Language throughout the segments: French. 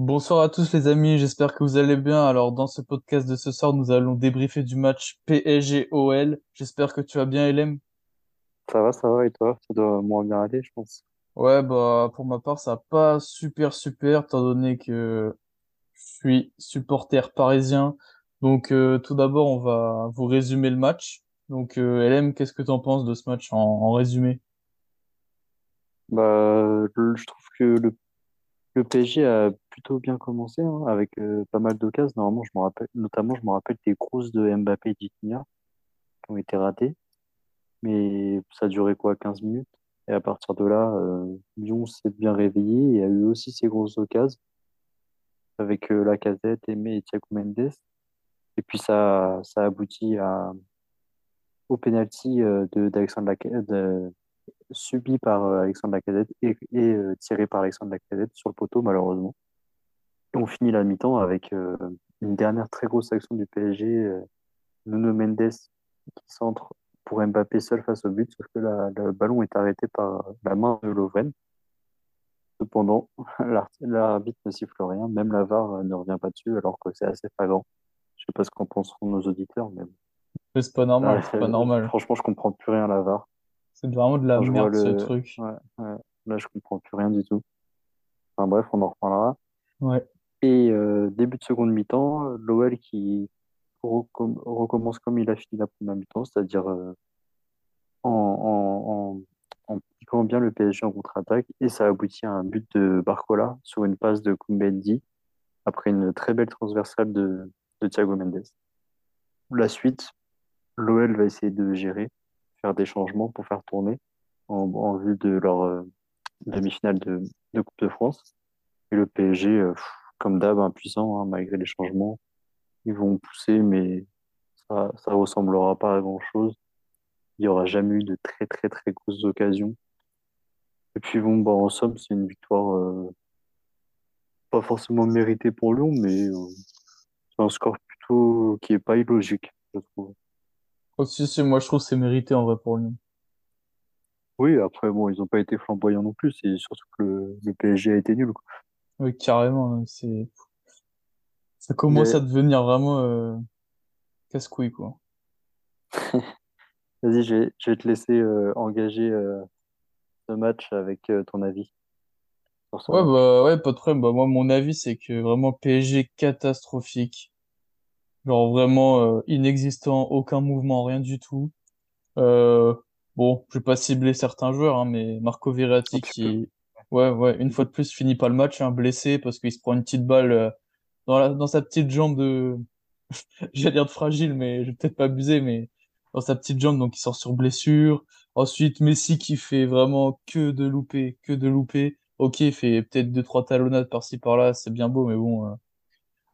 Bonsoir à tous les amis, j'espère que vous allez bien. Alors dans ce podcast de ce soir, nous allons débriefer du match PSG-OL. J'espère que tu vas bien, Elem. Ça va, ça va, et toi? Ça doit moins bien aller, je pense. Ouais, bah pour ma part, ça va pas super super, étant donné que je suis supporter parisien. Donc euh, tout d'abord, on va vous résumer le match. Donc euh, Elem, qu'est-ce que tu en penses de ce match en, en résumé? Bah, je trouve que le, le PSG a plutôt bien commencé, hein, avec euh, pas mal d'occasions. Normalement, je me rappelle, notamment, je me rappelle des grosses de Mbappé et Vitinha qui ont été ratées. Mais ça duré quoi, 15 minutes? Et à partir de là, euh, Lyon s'est bien réveillé et a eu aussi ses grosses occasions avec euh, Lacazette, Aimé et Thiago Mendes. Et puis ça, ça aboutit au penalty euh, d'Alexandre Lacazette, subi par euh, Alexandre Lacazette et, et euh, tiré par Alexandre Lacazette sur le poteau, malheureusement. Et on finit la mi-temps avec euh, une dernière très grosse action du PSG, Nuno Mendes qui centre pour Mbappé seul face au but, sauf que la- le ballon est arrêté par la main de Lovren. Cependant, l'arbitre ne siffle rien, même la VAR euh, ne revient pas dessus, alors que c'est assez flagrant. Je sais pas ce qu'en penseront nos auditeurs, mais C'est pas normal, c'est pas normal. franchement, je comprends plus rien à la VAR. C'est vraiment de la je merde ce truc. Ouais, ouais. Là, je comprends plus rien du tout. Enfin bref, on en reparlera. Ouais. Et euh, début de seconde mi-temps, l'OL qui recom- recommence comme il a fini la première mi-temps, c'est-à-dire euh, en, en, en, en piquant bien le PSG en contre-attaque. Et ça aboutit à un but de Barcola sur une passe de Koumbendi après une très belle transversale de, de Thiago Mendes. La suite, l'OL va essayer de gérer, faire des changements pour faire tourner en, vue de leur euh, demi-finale de, Coupe de France. Et le PSG, euh, comme d'hab, impuissant, hein, malgré les changements. Ils vont pousser, mais ça, ça ressemblera pas à grand-chose. Il y aura jamais eu de très, très, très grosses occasions. Et puis, bon, bah, en somme, c'est une victoire euh, pas forcément méritée pour Lyon, mais c'est un score plutôt qui est pas illogique, je trouve. Aussi, si, moi je trouve que c'est mérité en vrai pour lui. Oui, après, bon, ils ont pas été flamboyants non plus. C'est surtout que le, le PSG a été nul, quoi. Oui, carrément, hein, c'est, ça commence à devenir vraiment euh, casse-couille, quoi. Vas-y, je vais, je vais te laisser euh, engager euh, ce match avec ton avis Ouais, bah, ouais, pas de problème. Bah, moi, mon avis, c'est que vraiment PSG catastrophique. Genre vraiment euh, inexistant, aucun mouvement, rien du tout. Euh, bon, je vais pas cibler certains joueurs, hein, mais Marco Verratti qui, ouais, ouais, une fois de plus, finit pas le match, hein, blessé parce qu'il se prend une petite balle euh, dans la, dans sa petite jambe de, j'allais dire de fragile, mais je vais peut-être pas abuser, mais dans sa petite jambe, donc il sort sur blessure. Ensuite, Messi qui fait vraiment que de louper, que de louper. Ok, il fait peut-être deux, trois talonnades par-ci, par-là, c'est bien beau, mais bon,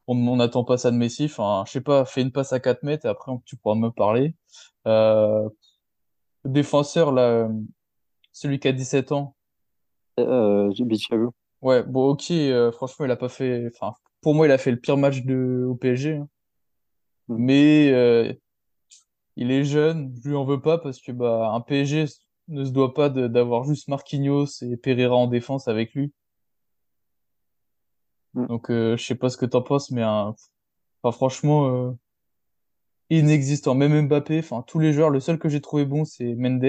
on n'attend pas ça de Messi. Enfin, je sais pas, fais une passe à 4 mètres et après, tu pourras me parler. Euh, défenseur, là, euh, celui qui a 17 ans. Euh. Ouais, bon, ok, euh, franchement, il a pas fait, enfin, pour moi, il a fait le pire match de, au PSG, hein. Mm. Mais, euh, Il est jeune, je lui en veux pas parce que bah un PSG ne se doit pas d'avoir juste Marquinhos et Pereira en défense avec lui. Mm. Donc euh, je sais pas ce que t'en penses, mais un- enfin, franchement euh, inexistant. Même Mbappé, enfin tous les joueurs, le seul que j'ai trouvé bon c'est Mendes,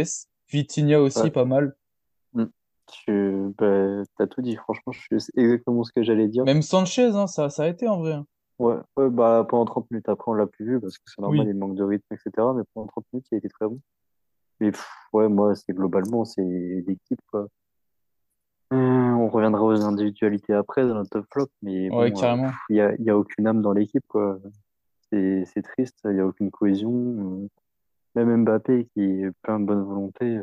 Vitinha aussi Ouais. pas mal. Mm. Tu bah, t'as tout dit, franchement, je c'est exactement ce que j'allais dire. Même Sanchez, hein, ça ça a été en vrai. hein. Ouais, ouais, bah, pendant 30 minutes après, on l'a plus vu parce que c'est normal, Oui. il manque de rythme, etc. Mais pendant 30 minutes, il a été très bon. Mais pff, ouais, moi, c'est globalement, c'est l'équipe, quoi. Hum, on reviendra aux individualités après dans le top flop, mais Ouais, bon, euh, carrément. il y a, il y a aucune âme dans l'équipe, quoi. C'est triste, il y a aucune cohésion. euh. Même Mbappé, qui est plein de bonne volonté,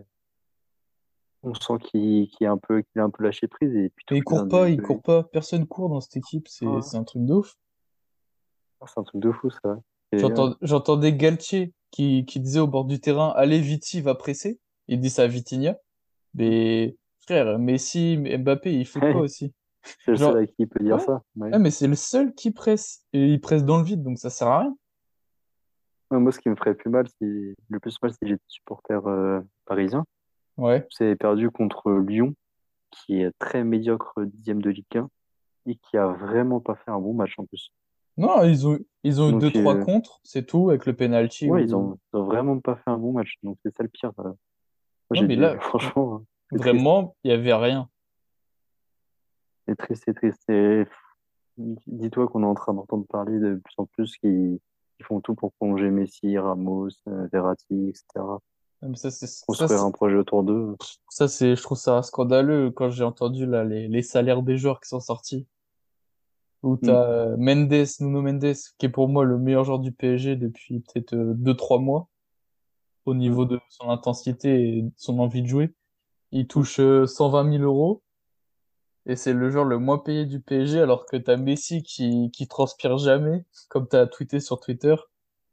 on sent qu'il est un peu, qu'il a un peu lâché prise et puis il court pas, il court pas, personne court dans cette équipe, c'est Ouais, un truc de ouf. c'est un truc de fou, ça. J'entends, j'entendais Galtier qui, qui disait au bord du terrain, allez, Viti va presser. Il dit ça à Vitinha. Mais frère, Messi, Mbappé, ils foutent pas aussi? C'est le seul à qui il peut dire ouais, ça. Ouais. ouais, mais c'est le seul qui presse. Et il presse dans le vide, donc ça sert à rien. Moi, ce qui me ferait plus mal, c'est le plus mal si j'étais supporter euh, parisien. Ouais, C'est perdu contre Lyon, qui est très médiocre dixième de Ligue 1. et qui a vraiment pas fait un bon match en plus. Non, ils ont, ils ont eu deux, Donc, trois euh, contre, c'est tout, avec le penalty ouais, ils ont, ils ont vraiment pas fait un bon match. Donc, c'est ça le pire. Euh, Moi, Non, mais dit, là, franchement. Vraiment, il y avait rien. C'est triste, c'est triste. Et dis-toi qu'on est en train d'entendre parler de plus en plus qui, qui font tout pour prolonger Messi, Ramos, euh, Verratti, etc. Mais ça, c'est, Construire un projet autour d'eux. ça, c'est, je trouve ça scandaleux quand j'ai entendu là, les, les salaires des joueurs qui sont sortis. Où Hmm. t'as euh, Mendes, Nuno Mendes, qui est pour moi le meilleur joueur du PSG depuis peut-être euh, deux, trois mois, au niveau de son intensité et de son envie de jouer. Il touche euh, 120 000 euros et c'est le joueur le moins payé du PSG alors que t'as Messi qui, qui transpire jamais, comme t'as tweeté sur Twitter.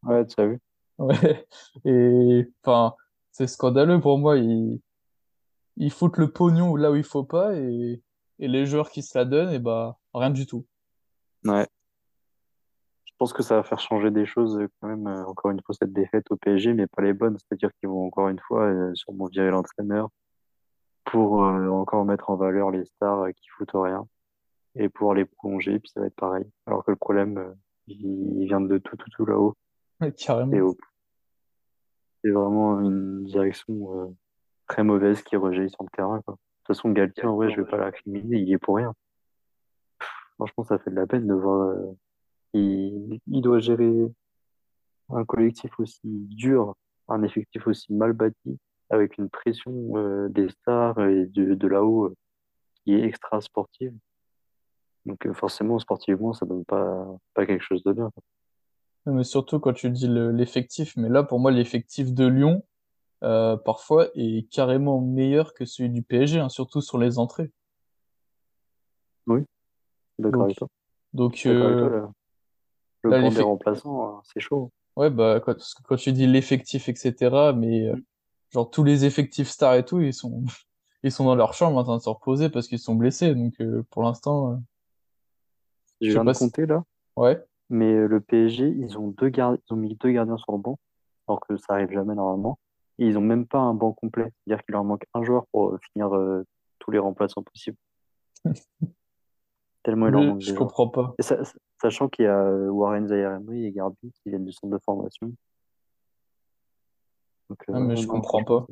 Ouais, tu as vu? Ouais. Et enfin, c'est scandaleux pour moi. Ils, ils foutent le pognon là où il faut pas et, et les joueurs qui se la donnent, et bah rien du tout. Ouais. Je pense que ça va faire changer des choses euh, quand même. euh, encore une fois, cette défaite au PSG, mais pas les bonnes. C'est-à-dire qu'ils vont encore une fois euh, sûrement virer l'entraîneur pour euh, encore mettre en valeur les stars euh, qui foutent rien et pouvoir les prolonger. Puis ça va être pareil. Alors que le problème, euh, il vient de tout, tout, tout là-haut. Carrément. c'est vraiment une direction euh, très mauvaise qui rejaillit sur le terrain, quoi. De toute façon, Galtier, en vrai, je vais pas l'incriminer, il y est pour rien. Franchement, ça fait de la peine de voir. euh, il, il doit gérer un collectif aussi dur, un effectif aussi mal bâti, avec une pression euh, des stars et de, de là-haut euh, qui est extra sportive. Donc euh, forcément, sportivement, ça donne pas, pas quelque chose de bien. Mais surtout quand tu dis le- l'effectif, mais là pour moi l'effectif de Lyon parfois est carrément meilleur que celui du PSG, hein, surtout sur les entrées. Oui, d'accord Donc avec toi. Donc là. Le là des remplaçants, euh, c'est chaud. ouais bah quand, quand tu dis l'effectif etc. Mais Mm. Genre tous les effectifs stars et tout ils sont ils sont dans leur chambre en train de se reposer parce qu'ils sont blessés. Donc euh, pour l'instant euh, Je viens de si compter là, ouais mais euh, le PSG, ils ont deux gardiens, ils ont mis deux gardiens sur le banc, alors que ça arrive jamais normalement. Et ils ont même pas un banc complet, c'est-à-dire qu'il leur manque un joueur pour finir tous les remplaçants possibles. Tellement il leur je, manque je comprends pas. Et ça- sachant qu'il y a Warren Zaïre-Emery et Garbi qui viennent du centre de formation. Donc, euh, Ah, mais je comprends pas.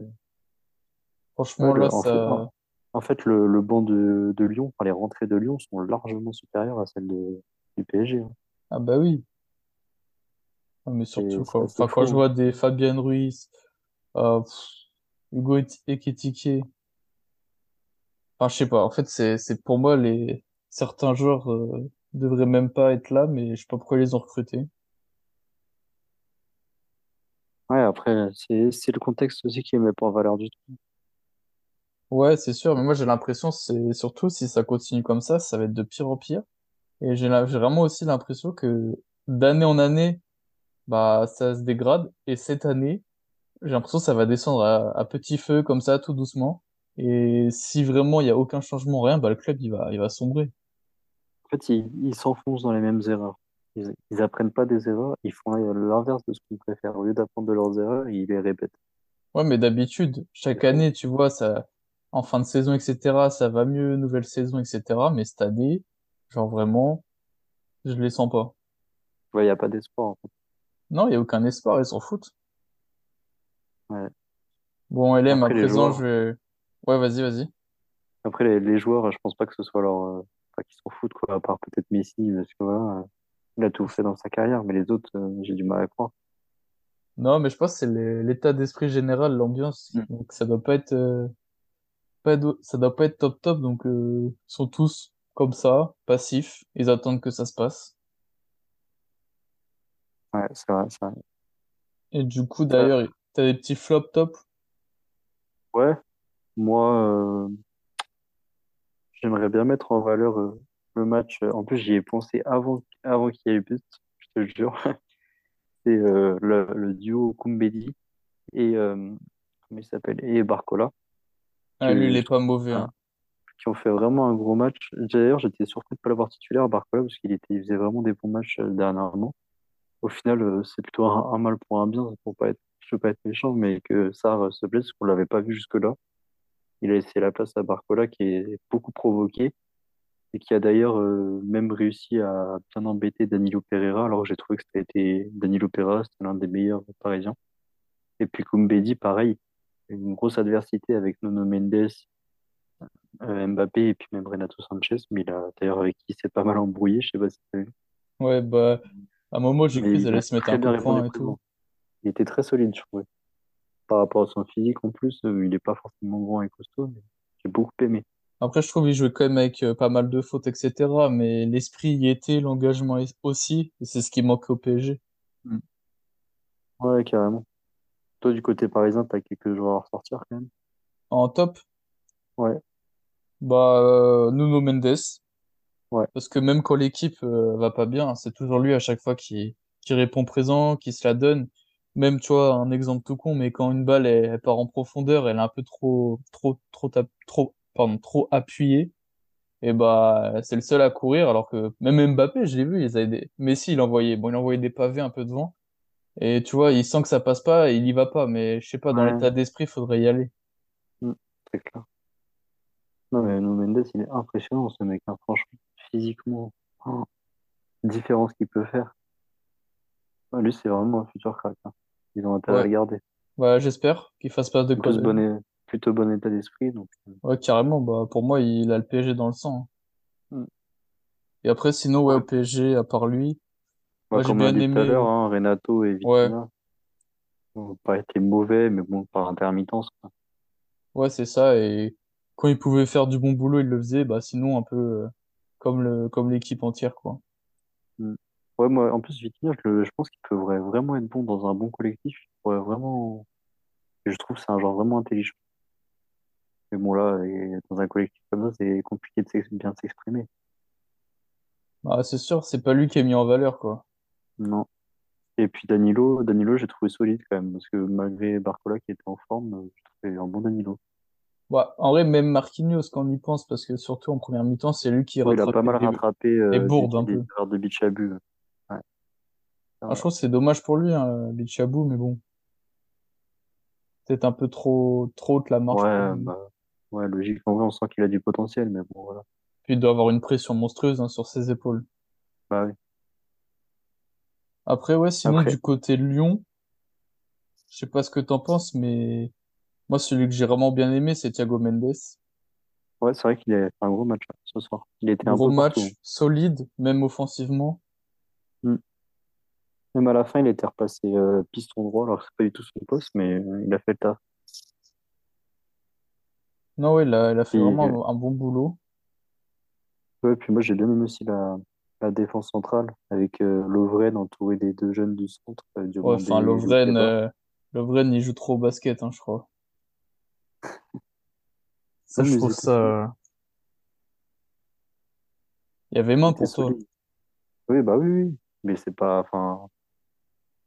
Franchement Ouais, là en fait, en, ça en fait le, le banc de, de Lyon, enfin, les rentrées de Lyon sont largement supérieures à celles de, du PSG. hein. ah bah oui. Ah, mais surtout assez enfin quand je fou. vois des Fabien Ruiz euh, Hugo Ekitike Enfin, je sais pas. En fait, c'est, c'est pour moi, les, certains joueurs, euh, devraient même pas être là, mais je sais pas pourquoi ils les ont recrutés. Ouais, après, c'est, c'est le contexte aussi qui met pas en valeur du tout. Ouais, c'est sûr, mais moi, j'ai l'impression, c'est surtout si ça continue comme ça, ça va être de pire en pire. Et j'ai la- j'ai vraiment aussi l'impression que d'année en année, bah, ça se dégrade. Et cette année, j'ai l'impression que ça va descendre à, à petit feu, comme ça, tout doucement. Et si vraiment il y a aucun changement, rien, bah, le club, il va, il va sombrer. En fait, ils, ils s'enfoncent dans les mêmes erreurs. Ils, ils apprennent pas des erreurs, ils font l'inverse de ce qu'ils préfèrent. Au lieu d'apprendre de leurs erreurs, ils les répètent. Ouais, mais d'habitude, chaque année, tu vois, ça, en fin de saison, etc., ça va mieux, nouvelle saison, etc. Mais cette année, genre vraiment, je les sens pas. Ouais, il n'y a pas d'espoir, en fait. Non, il y a aucun espoir, ils s'en foutent. Ouais. Bon, LM, à Après, les présent, je vais... Ouais, vas-y, vas-y. après, les, les joueurs, je pense pas que ce soit leur, euh, enfin, qu'ils s'en foutent, quoi, à part peut-être Messi, parce que voilà, il a tout fait dans sa carrière, mais les autres, euh, j'ai du mal à croire. Non, mais je pense que c'est l'état d'esprit général, l'ambiance. Mm. Donc ça doit pas être, euh, pas ça doit pas être top top. Donc euh, ils sont tous comme ça, passifs. Ils attendent que ça se passe. Ouais, c'est vrai, c'est vrai. Et du coup, d'ailleurs, t'as des petits flops top? ouais, moi, euh, j'aimerais bien mettre en valeur euh, le match. En plus, j'y ai pensé avant, avant qu'il y ait le but, je te jure. C'est euh, le, le duo Koumbedi et euh, comment il s'appelle? Et Barcola Ah, lui, il que est je pas trouve mauvais, hein. qui ont fait vraiment un gros match. D'ailleurs, j'étais surpris de pas l'avoir titulaire Barcola parce qu'il était il faisait vraiment des bons matchs euh, dernièrement. Au final, euh, c'est plutôt un, un mal pour un bien, pour pas être je veux pas être méchant, mais que euh, se blesse, qu'on l'avait pas vu jusque-là. Il a laissé la place à Barcola qui est beaucoup provoqué et qui a d'ailleurs euh, même réussi à bien embêter Danilo Pereira, alors j'ai trouvé que c'était Danilo Pereira, c'était l'un des meilleurs Parisiens. Et puis Koumbedi, pareil, une grosse adversité avec Nuno Mendes, euh, Mbappé et puis même Renato Sanchez, mais il a d'ailleurs avec qui s'est pas mal embrouillé, je sais pas si t'as vu. Ouais, bah, à un moment, j'ai cru qu'ils il allaient se mettre un répondu poing et tout. Il était très solide, je trouvais. Par rapport à son physique en plus, euh, il est pas forcément grand et costaud, mais j'ai beaucoup aimé. Après, je trouve qu'il jouait quand même avec euh, pas mal de fautes, etc. Mais l'esprit y était, l'engagement aussi, et c'est ce qui manque au PSG. Mm. Ouais, carrément. Toi, du côté parisien, t'as quelques joueurs à ressortir quand même. En top, Ouais, bah, euh, Nuno Mendes, ouais, parce que même quand l'équipe euh, va pas bien, c'est toujours lui à chaque fois qui, qui répond présent, qui se la donne. Même, tu vois, un exemple tout con, mais quand une balle, elle, elle part en profondeur, elle est un peu trop, trop, trop, trop, pardon, trop appuyée. Et bah, c'est le seul à courir, alors que même Mbappé, je l'ai vu, ils avaient des... Messi, il envoyait, bon, il envoyait des pavés un peu devant. Et tu vois, il sent que ça passe pas et il y va pas. Mais je sais pas, dans l'état d'esprit, il faudrait y aller. mm, c'est clair. Non, mais Nuno Mendes, il est impressionnant, ce mec, hein, franchement, physiquement. Oh, différence qu'il peut faire. Lui, c'est vraiment un futur crack. hein. Ils ont intérêt à le garder. bah, j'espère qu'il fasse pas de En quoi. Plutôt bon état d'esprit, donc. euh, Ouais, carrément, bah, pour moi, il a le PSG dans le sang. hein. mm. Et après, sinon, ouais, au Ouais, PSG, à part lui, Ouais, moi, j'ai bien dit tout à l'heure, aimé. hein, Renato et Ouais, Vitinha n'ont pas été mauvais, mais bon, par intermittence. quoi. ouais, c'est ça. Et quand il pouvait faire du bon boulot, il le faisait. Bah, sinon, un peu euh, comme le, comme l'équipe entière, quoi. Mm. Ouais, moi, en plus, Vitinha, je, je pense qu'il pourrait vraiment être bon dans un bon collectif. Il pourrait vraiment. je trouve que c'est un genre vraiment intelligent. Mais bon, là, et dans un collectif comme ça, c'est compliqué de bien s'exprimer. Bah, c'est sûr, c'est pas lui qui est mis en valeur, quoi. Non. Et puis Danilo, Danilo, j'ai trouvé solide quand même, parce que malgré Barcola qui était en forme, euh, je trouvais un bon Danilo. Bah, en vrai, même Marquinhos, quand on y pense, parce que surtout en première mi-temps, c'est lui qui Ouais, il a pas mal les, rattrapé les euh, des, bourdes un peu. de. Ouais, Ah, je trouve que c'est dommage pour lui, hein, Bichabou, mais bon, peut-être un peu trop, trop haute la marche Ouais, bah, ouais, logique. En vrai, on sent qu'il a du potentiel, mais bon, voilà. Puis il doit avoir une pression monstrueuse, hein, sur ses épaules. Bah oui. Après, ouais, sinon, Après, du côté de Lyon, je sais pas ce que t'en penses, mais moi, celui que j'ai vraiment bien aimé, c'est Thiago Mendes. ouais, c'est vrai qu'il a fait un gros match hein, ce soir. Il était un Gros partout. match, solide, même offensivement. hein. Mm. Même à la fin, il était repassé euh, piston droit, alors c'est pas du tout son poste, mais euh, il a fait le taf. Non, ouais, il a, il a fait Et, vraiment un, un bon boulot. ouais, puis moi, j'ai bien aimé aussi la, la défense centrale, avec euh, Lovren entouré des deux jeunes du centre, euh, Ouais, Diomandé enfin, et Lovren, Loukeba. euh, Lovren, il joue trop au basket, hein, je crois. Ça, je mais ils trouve solides. ça... Il y avait Ils main étaient pour toi. solides. Oui, bah oui, oui. Mais c'est pas, enfin,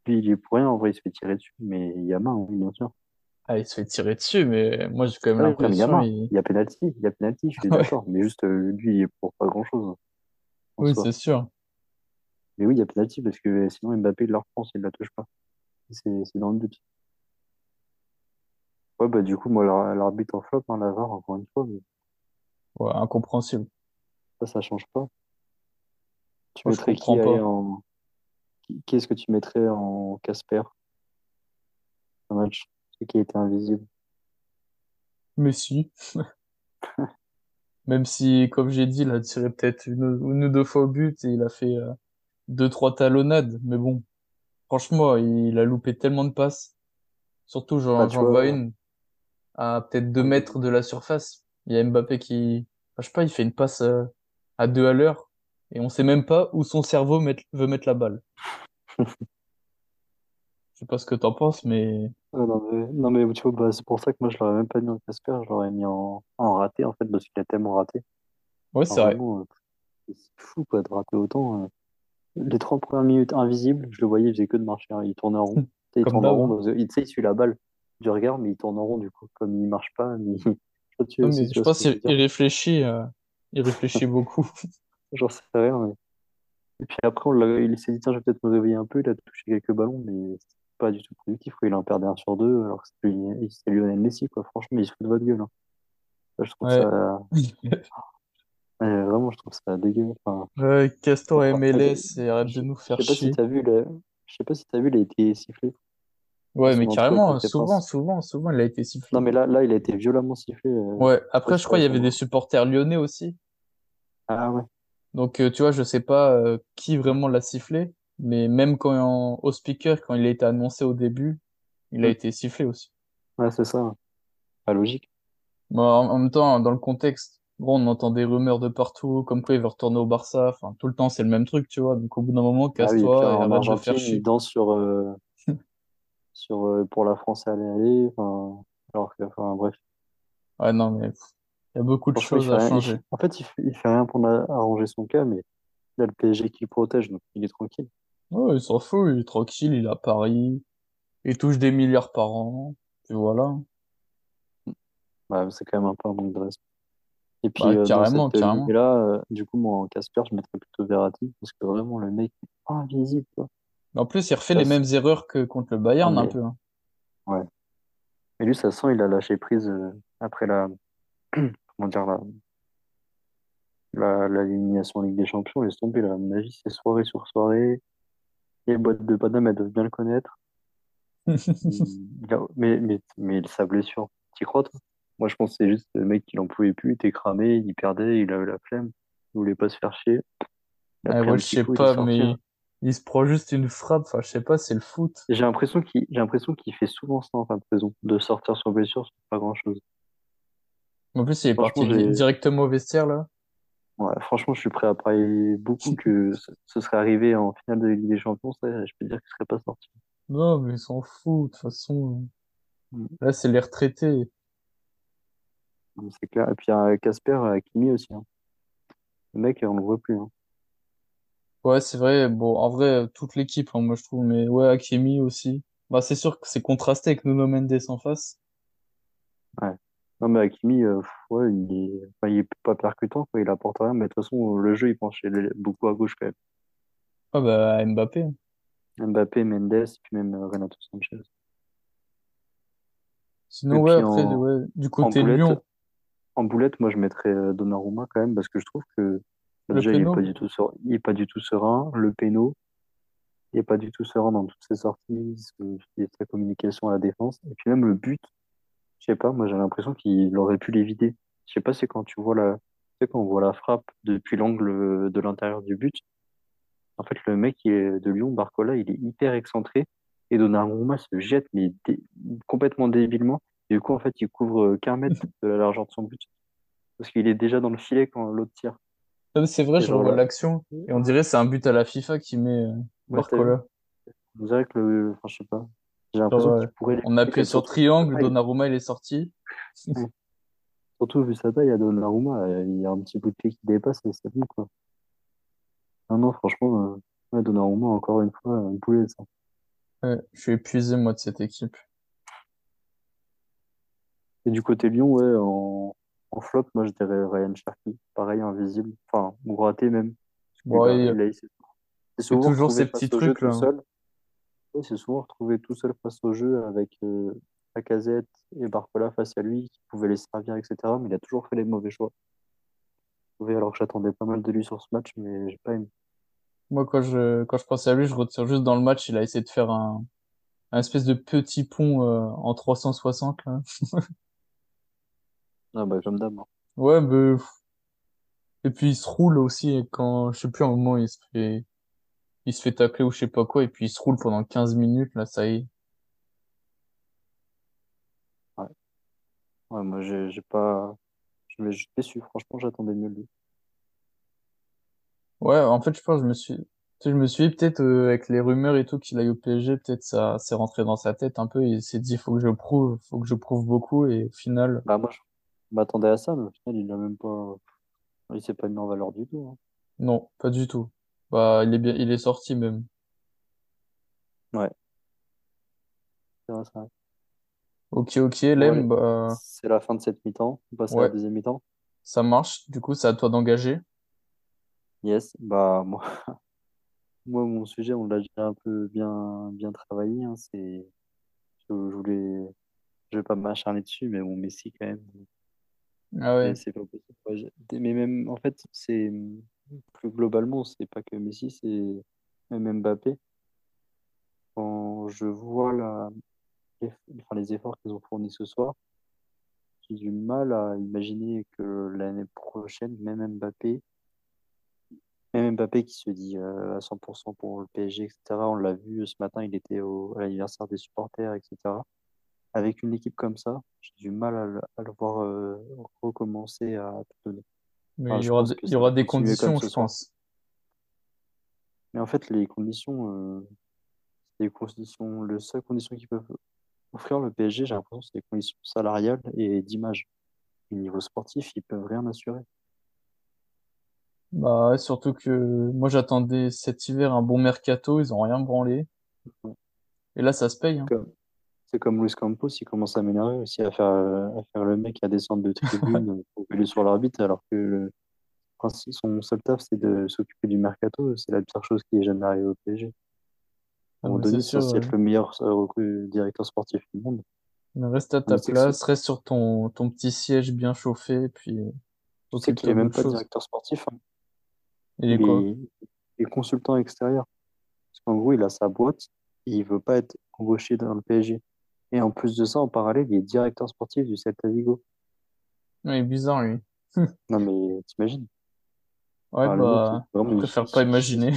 lui, il est pour rien, en vrai, il se fait tirer dessus, mais il y a main, oui, bien sûr. Ah, il se fait tirer dessus, mais moi, j'ai quand même Ah oui, l'impression, il... Il y a penalty, il y a penalty, je suis Ouais, d'accord. Mais juste, euh, lui, il est pour pas grand-chose, en oui, soi. c'est sûr. Mais oui, il y a penalty, parce que euh, sinon, Mbappé, il la reprend s'il la touche pas. C'est, dans le but. Ouais, bah, du coup, moi, l'ar- l'arbitre en flop, hein, la VAR, encore une fois, mais Ouais, incompréhensible. ça, ça change pas. Tu Moi, mettrais qui en, qui, qui est-ce que tu mettrais en Casper, un match? Qui été invisible. Mais si, même si, comme j'ai dit, il a tiré peut-être une, une ou deux fois au but et il a fait euh, deux, trois talonnades. Mais bon, franchement, il a loupé tellement de passes. Surtout, Bah, j'en, vois une à peut-être deux mètres de la surface. Il y a Mbappé qui, enfin, je sais pas, il fait une passe euh, à deux à l'heure et on sait même pas où son cerveau met- veut mettre la balle. Je sais pas ce que t'en penses, mais Ah, non, mais, non, mais tu vois, bah, c'est pour ça que moi je l'aurais même pas mis en Casper, je l'aurais mis en, en raté en fait, parce qu'il a tellement raté. ouais, Enfin, c'est vrai. vraiment, euh, c'est fou quoi, de rater autant. euh. Les trois premières minutes invisibles, je le voyais, il faisait que de marcher, hein, il tournait en rond. Tu sais, il Comme tourne en d'hab, rond, hein. parce que- il- tu sais, il suit la balle du regard, mais il tourne en rond du coup, comme il marche pas, mais... je sais pas Non, tu- si mais tu je vois ce pense que je veux qu'il dire. réfléchit, euh, il réfléchit beaucoup. J'en sais rien, mais... Et puis après, on l'a- il s'est dit, tiens, je vais peut-être me réveiller un peu, il a touché quelques ballons, mais pas du tout productif, quoi. Il en perdait un sur deux, alors que c'était c'était Lionel Messi, quoi. Franchement, il se fout de votre gueule. hein. Je trouve Ouais. ça... Ouais, vraiment, je trouve ça dégueu. Enfin, elle est- MLS et arrête de je, nous je faire sais pas si chier. t'as vu, le... je sais pas si t'as vu, il a été sifflé Ouais, mais carrément, souvent, souvent, souvent, il a été Non, sifflé. mais là, là, il a été violemment sifflé. euh, Ouais, je après, je crois qu'il y avait des supporters lyonnais aussi. Ah ouais. Donc, euh, tu vois, je sais pas euh, qui vraiment l'a sifflé, mais même quand au speaker, quand il a été annoncé au début, il a Hmm. été sifflé aussi. Ouais, c'est ça. Pas logique. Bon, en, en même temps, dans le contexte, bon, on entend des rumeurs de partout, comme quoi il veut retourner au Barça. Enfin, tout le temps, c'est le même truc, tu vois. Donc, au bout d'un moment, Ah oui, et puis casse-toi et en arrête de faire Argentine, il chier. danse sur, euh, sur euh, pour la France aller aller. Enfin, alors que, enfin, bref. Ouais, non, mais il y a beaucoup de choses à rien. changer. En fait, il fait, il fait rien pour arranger son cas, mais il a le PSG qui le protège, donc il est tranquille. Ouais, il s'en fout, il est tranquille, il est à Paris, il touche des milliards par an, puis voilà. Bah, c'est quand même un peu un manque de respect. Et puis, Bah, euh, dans carrément, cette carrément. lignée-là, euh, du coup, moi, en Casper, je mettrais plutôt Verratti, parce que vraiment, le mec est invisible, quoi. En plus, il refait les mêmes erreurs que contre le Bayern, un mais, peu. hein. ouais. Mais lui, ça sent, il a lâché prise euh, après la, comment dire, la, la, la l'élimination en Ligue des Champions. Laisse tomber, là. À mon avis, c'est soirée sur soirée. Les boîtes de Paname, elles doivent bien le connaître. Il- il mais, mais, mais sa blessure, t'y crois, toi? Moi, je pense que c'est juste le mec qui n'en pouvait plus, il était cramé, il perdait, il avait la flemme, il voulait pas se faire chier. Il a Ouais, pris ouais, un je sais coup, il pas, sorti. mais il se prend juste une frappe. Enfin, je sais pas, c'est le foot. J'ai l'impression qu'il, fait souvent ça en fin de saison, de sortir sur blessure sur pas grand-chose. En plus, il est parti directement au vestiaire, là. Ouais, franchement, je suis prêt à parier beaucoup que ce, ce serait arrivé en finale de Ligue des Champions, ça, je peux dire qu'il serait pas sorti. Non, mais il s'en fout. De toute façon, Mm. là, c'est les retraités. C'est clair. Et puis, il y a Casper, Hakimi aussi. hein. Le mec, on le voit plus. hein. Ouais, c'est vrai. Bon, en vrai, toute l'équipe, hein, moi, je trouve. Mais ouais, Hakimi aussi. Bah, c'est sûr que c'est contrasté avec Nuno Mendes en face. Ouais. Non, mais Hakimi, euh, ouais, il est, enfin, il est pas percutant, quoi, il apporte rien, mais de toute façon, le jeu, il penchait les- beaucoup à gauche quand même. Ah, bah, Mbappé. Mbappé, Mendes, puis même euh, Renato Sanchez. Et Sinon, ouais, puis après, en, ouais, du côté boulette, Lyon, en boulette, moi, je mettrais euh, Donnarumma quand même, parce que je trouve que le déjà, il est pas du tout ser- il est pas du tout serein. Le péno, il est pas du tout serein dans toutes ses sorties, sa communication à la défense. Et puis même le but, je sais pas, moi, j'ai l'impression qu'il aurait pu l'éviter. Je sais pas, c'est quand tu vois la, tu sais, quand on voit la frappe depuis l'angle de l'intérieur du but, En fait, le mec est de Lyon, Barcola, il est hyper excentré. Et Donnarumma se jette, mais dé- complètement débilement. Et du coup, en fait, il couvre euh, qu'un mètre de la largeur de son but. Parce qu'il est déjà dans le filet quand l'autre tire. C'est vrai, Et je genre revois l'action. Et on dirait que c'est un but à la FIFA qui met euh, ouais? Barcola. On dirait que le. Enfin, je sais pas. J'ai l'impression qu'il pourrait on a appuyé sur triangle. Donnarumma, il est sorti. Ouais. Surtout vu sa taille, à Donnarumma, euh, il y a un petit bout de pied qui dépasse et c'est bon, quoi. Non, non, franchement, euh, ouais, Donnarumma, encore une fois, un poulet, ça. Ouais, je suis épuisé, moi, de cette équipe. Et du côté Lyon, ouais, en, en flop, moi, je dirais Ryan Cherki. Pareil, invisible. Enfin, ou raté même. Il fait souvent toujours ces petits trucs, là. seul. Il s'est souvent retrouvé tout seul face au jeu avec euh, Lacazette et Barcola face à lui qui pouvaient les servir, etc. Mais il a toujours fait les mauvais choix. Alors que j'attendais pas mal de lui sur ce match, mais j'ai pas aimé. Moi, quand je, quand je pense à lui, je retire juste dans le match, il a essayé de faire un, un espèce de petit pont euh, en 360, là. Ah bah comme d'hab. hein. Ouais, mais... Et puis, il se roule aussi quand, je sais plus, à un moment, il se fait, il se fait tacler ou je sais pas quoi, et puis il se roule pendant 15 minutes, là, ça y est. Ouais. Ouais, moi j'ai pas. Je me suis déçu, franchement, j'attendais mieux lui. Ouais, en fait, je pense, je me suis, tu sais, je me suis dit, peut-être, euh, avec les rumeurs et tout qu'il aille au PSG, peut-être ça s'est rentré dans sa tête un peu, il s'est dit, faut que je prouve, faut que je prouve beaucoup, et au final, Bah moi je m'attendais à ça, mais au final il a même pas. Il s'est pas mis en valeur du tout. hein. non, pas du tout. Bah, il est bien, il est sorti même. Ouais, c'est vrai, c'est vrai. Ok, ok, Lem, bah, c'est la fin de cette mi-temps. On passe à la ouais, deuxième mi-temps. ça marche. Du coup, c'est à toi d'engager. Yes, bah moi, moi mon sujet on l'a déjà un peu bien bien travaillé. hein, c'est je, je voulais je vais pas m'acharner dessus, mais bon Messi quand même. Ah ouais. c'est Mais même, en fait, c'est plus globalement, c'est pas que Messi, c'est même Mbappé. Quand je vois la, enfin, les efforts qu'ils ont fournis ce soir, j'ai du mal à imaginer que l'année prochaine, même Mbappé, même Mbappé qui se dit euh, à 100% pour cent pour le PSG, etc. On l'a vu ce matin, il était au, à l'anniversaire des supporters, etc. Avec une équipe comme ça, j'ai du mal à le, à le voir euh, recommencer à tout donner. Mais Enfin, il y aura, des- il y aura conditions, je soir. pense. Mais en fait, les conditions, euh, les conditions, le seule condition qu'ils peuvent offrir le PSG, j'ai l'impression, c'est les conditions salariales et d'image. Au niveau sportif, ils peuvent rien assurer. Bah, surtout que moi, j'attendais cet hiver un bon mercato, ils ont rien branlé. Et là, ça se paye, hein. Comme- C'est comme Luis Campos, il commence à m'énerver aussi à faire, euh, à faire le mec à descendre de tribune euh, pour gueuler sur l'arbitre, alors que le son seul taf, c'est de s'occuper du mercato. C'est la pire chose qui est jamais arrivée au PSG. À Ah, un c'est donné, ouais. être le meilleur euh, directeur sportif du monde. Reste à ta place, reste sur ton, ton petit siège bien chauffé, puis tu sais qu'il occupe-toi est même pas directeur sportif, hein. Il est Il quoi? est, il est consultant extérieur. Parce qu'en gros, il a sa boîte et il veut pas être embauché dans le PSG. Et en plus de ça, en parallèle, il est directeur sportif du Celta Vigo. Est bizarre, lui. Non, mais t'imagines? Ouais, bah, je vraiment, il, préfère pas imaginer.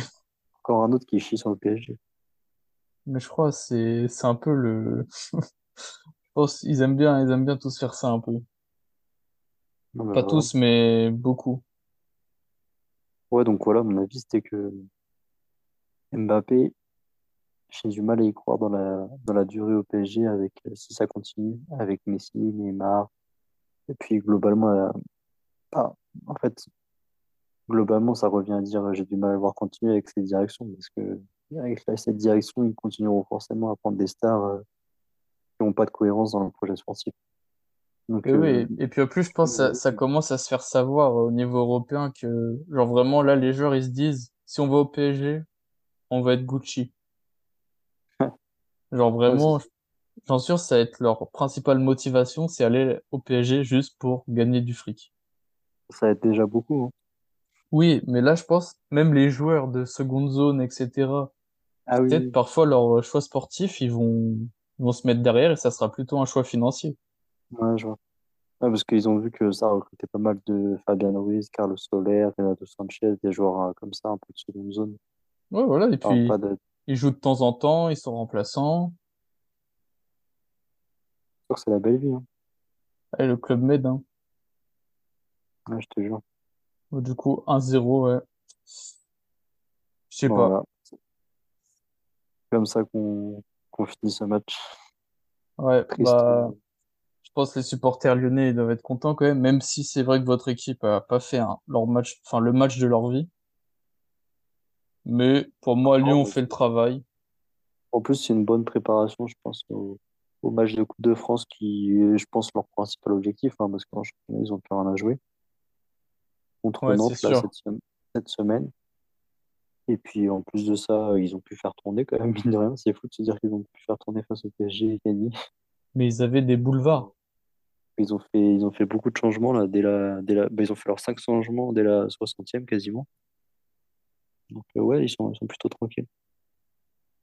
encore un autre qui chie sur le PSG. Mais je crois c'est, c'est un peu le, je pense, ils aiment bien, ils aiment bien tous faire ça un peu. Non, Pas tous, mais beaucoup. Ouais, donc voilà, mon avis, c'était que Mbappé, j'ai du mal à y croire dans la, dans la durée au PSG avec, euh, si ça continue, avec Messi, Neymar. Et puis, globalement, euh, en fait, globalement, ça revient à dire j'ai du mal à voir continuer avec cette direction parce que avec cette direction, ils continueront forcément à prendre des stars euh, qui n'ont pas de cohérence dans le projet sportif. Donc, Et euh, oui, et puis en plus, je pense que ça, ça commence à se faire savoir au niveau européen que, genre vraiment, là, les joueurs, ils se disent, si on va au PSG, on va être Gucci. Genre ouais, vraiment, c'est- j'en sûr, ça va être leur principale motivation, c'est aller au PSG juste pour gagner du fric. ça aide déjà beaucoup. hein. Oui, mais là, je pense, même les joueurs de seconde zone, etc., Ah peut-être oui, parfois leur choix sportif, ils vont, ils vont se mettre derrière et ça sera plutôt un choix financier. ouais, je vois. Ouais, parce qu'ils ont vu que ça recrutait pas mal de Fabian Ruiz, Carlos Soler, Renato Sanchez, des joueurs euh, comme ça, un peu de seconde zone. Ouais, voilà, et Enfin, puis pas de... ils jouent de temps en temps, ils sont remplaçants. c'est la belle vie, hein. Et le club Med, hein. Ouais, je te jure. Du coup, 1-0, ouais. Je sais pas. voilà. C'est comme ça qu'on finit ce match. Ouais, bah, je pense que les supporters lyonnais ils doivent être contents quand même, même si c'est vrai que votre équipe a pas fait un- leur match, enfin le match de leur vie. Mais pour moi, Lyon fait le travail. En plus, c'est une bonne préparation, je pense, au, au match de Coupe de France qui est, je pense, leur principal objectif, hein, parce qu'en championnat, ils ont plus rien à jouer. Contre Ouais, Nantes, là, cette, sem- cette semaine. Et puis, en plus de ça, ils ont pu faire tourner quand même, mine de rien. C'est fou de se dire qu'ils ont pu faire tourner face au PSG et gagner. Mais ils avaient des boulevards. Ils ont fait, ils ont fait beaucoup de changements, là, dès la, dès la, bah, ils ont fait leurs cinq changements dès la soixantième quasiment. Donc, euh, ouais, ils sont, ils sont plutôt tranquilles.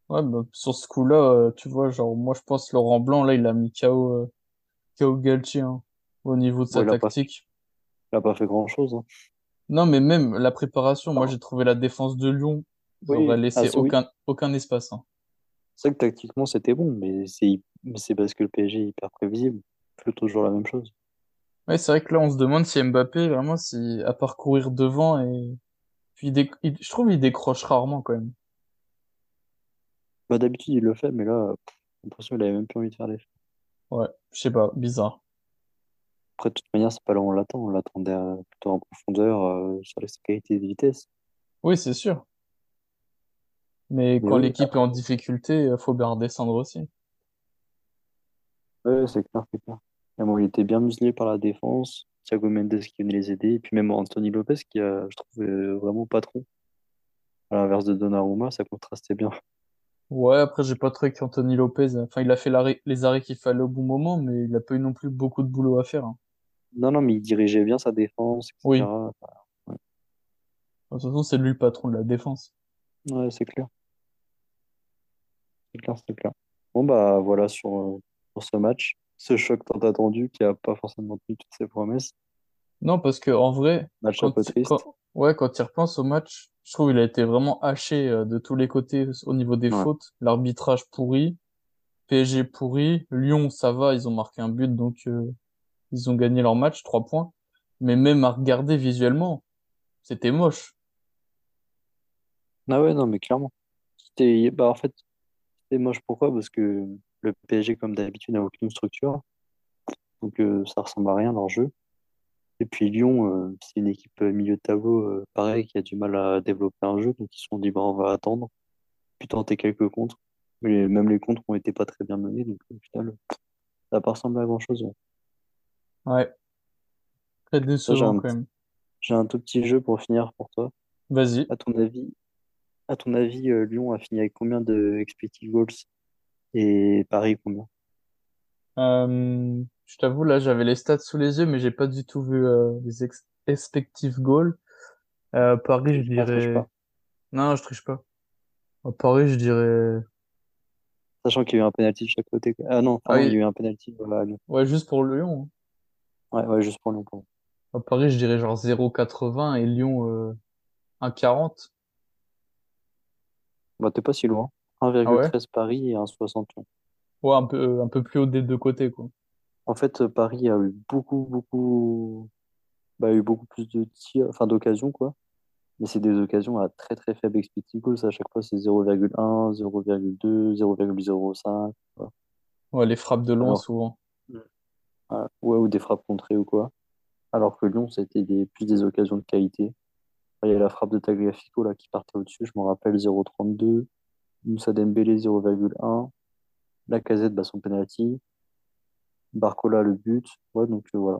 Ouais, bah, sur ce coup-là, euh, tu vois, genre, moi, je pense Laurent Blanc, là, il a mis KO, euh, KO Galtier, hein, au niveau de sa pas, tactique. il a pas fait grand-chose, hein. Non, mais même la préparation, moi, j'ai trouvé la défense de Lyon, ils oui, ah, laissé oui. aucun, aucun espace, hein. C'est vrai que tactiquement, c'était bon, mais c'est parce que le PSG est hyper prévisible. Fait toujours la même chose. Ouais, c'est vrai que là, on se demande si Mbappé, vraiment, si, à parcourir devant et, puis il il- je trouve qu'il décroche rarement, quand même. Bah, d'habitude, il le fait, mais là, j'ai l'impression qu'il avait même plus envie de faire l'effort. Ouais, je sais pas, bizarre. Après, de toute manière, c'est pas là où on l'attend. On l'attendait euh, plutôt en profondeur, euh, sur les qualités de vitesse. Oui, c'est sûr. Mais quand oui, l'équipe est en difficulté, euh, faut bien redescendre aussi. ouais, c'est clair, c'est clair. Bon, il était bien muselé par la défense. Thiago Mendes qui venait les aider. Et puis même Anthony Lopez qui a, je trouve, euh, vraiment patron. À l'inverse de Donnarumma, ça contrastait bien. Ouais, après, j'ai pas trouvé qu'Anthony Lopez, enfin, il a fait l'arrêt- les arrêts qu'il fallait au bon moment, mais il a pas eu non plus beaucoup de boulot à faire, hein. Non, non, mais il dirigeait bien sa défense, Oui. etc. Ouais, De toute façon, c'est lui le patron de la défense. Ouais, c'est clair. C'est clair, c'est clair. Bon, bah voilà sur, euh, pour ce match. Ce choc tant attendu qui a pas forcément tenu toutes ses promesses. Non, parce que en vrai, Match un peu quand, triste. quand, ouais, quand il repense au match, je trouve qu'il a été vraiment haché euh, de tous les côtés au niveau des Ouais. fautes. L'arbitrage pourri, PSG pourri, Lyon, ça va, ils ont marqué un but, donc euh, ils ont gagné leur match, trois points. Mais même à regarder visuellement, c'était moche. Ah ouais, non, mais clairement. C'était, bah, en fait, c'était moche. Pourquoi? Parce que le PSG, comme d'habitude, n'a aucune structure. Donc, euh, ça ressemble à rien leur jeu. Et puis Lyon, euh, c'est une équipe euh, milieu de tableau, euh, pareil, qui a du mal à développer un jeu. Donc, ils se sont dit, bah, on va attendre, puis tenter quelques contres. Mais même les contres ont été pas très bien menés. Donc, au final, ça n'a pas ressemblé à grand-chose. ouais. Ouais, très décevant un, quand même. j'ai un tout petit jeu pour finir pour toi. Vas-y. À ton avis, à ton avis, Lyon a fini avec combien de expected goals? Et Paris combien? Euh, je t'avoue, là, j'avais les stats sous les yeux, mais j'ai pas du tout vu euh, les ex goals. Euh, Paris, je dirais... pas. Non, je triche pas. À Paris, je dirais... Sachant qu'il y a eu un penalty de chaque côté. Ah non, Ah il y a eu un penalty à Lyon. ouais, juste pour Lyon. Ouais, ouais, juste pour Lyon. hein. À Paris, je dirais genre 0,80 et Lyon euh, 1,40. Bah, t'es pas si loin. Ah ouais? 1,13 Paris et 1,60 Lyon. Ouais, un peu, euh, un peu plus haut des deux côtés, quoi. En fait, euh, Paris a eu beaucoup, beaucoup, bah, a eu beaucoup plus de tirs, enfin d'occasions, quoi. Mais c'est des occasions à très, très faible expected goals. À chaque fois, c'est 0,1, 0,2, 0,05. quoi. Ouais, les frappes de loin, Alors, souvent. euh, ouais, ou des frappes contrées ou quoi. Alors que Lyon, c'était des, plus des occasions de qualité. Il y a la frappe de Tagliafico là, qui partait au-dessus, je me rappelle 0,32. Moussa Dembélé 0,1. Lacazette, bah, son penalty. Barcola, le but. Ouais, donc euh, voilà.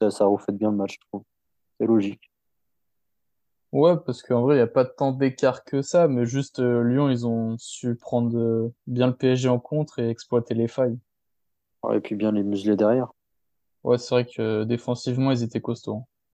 Ça, ça refait bien le match, je trouve. C'est logique. Ouais, parce qu'en vrai, il n'y a pas tant d'écart que ça, mais juste euh, Lyon, ils ont su prendre euh, bien le PSG en contre et exploiter les failles. Ouais, Et puis bien les muselés derrière. Ouais, c'est vrai que défensivement, ils étaient costauds. hein.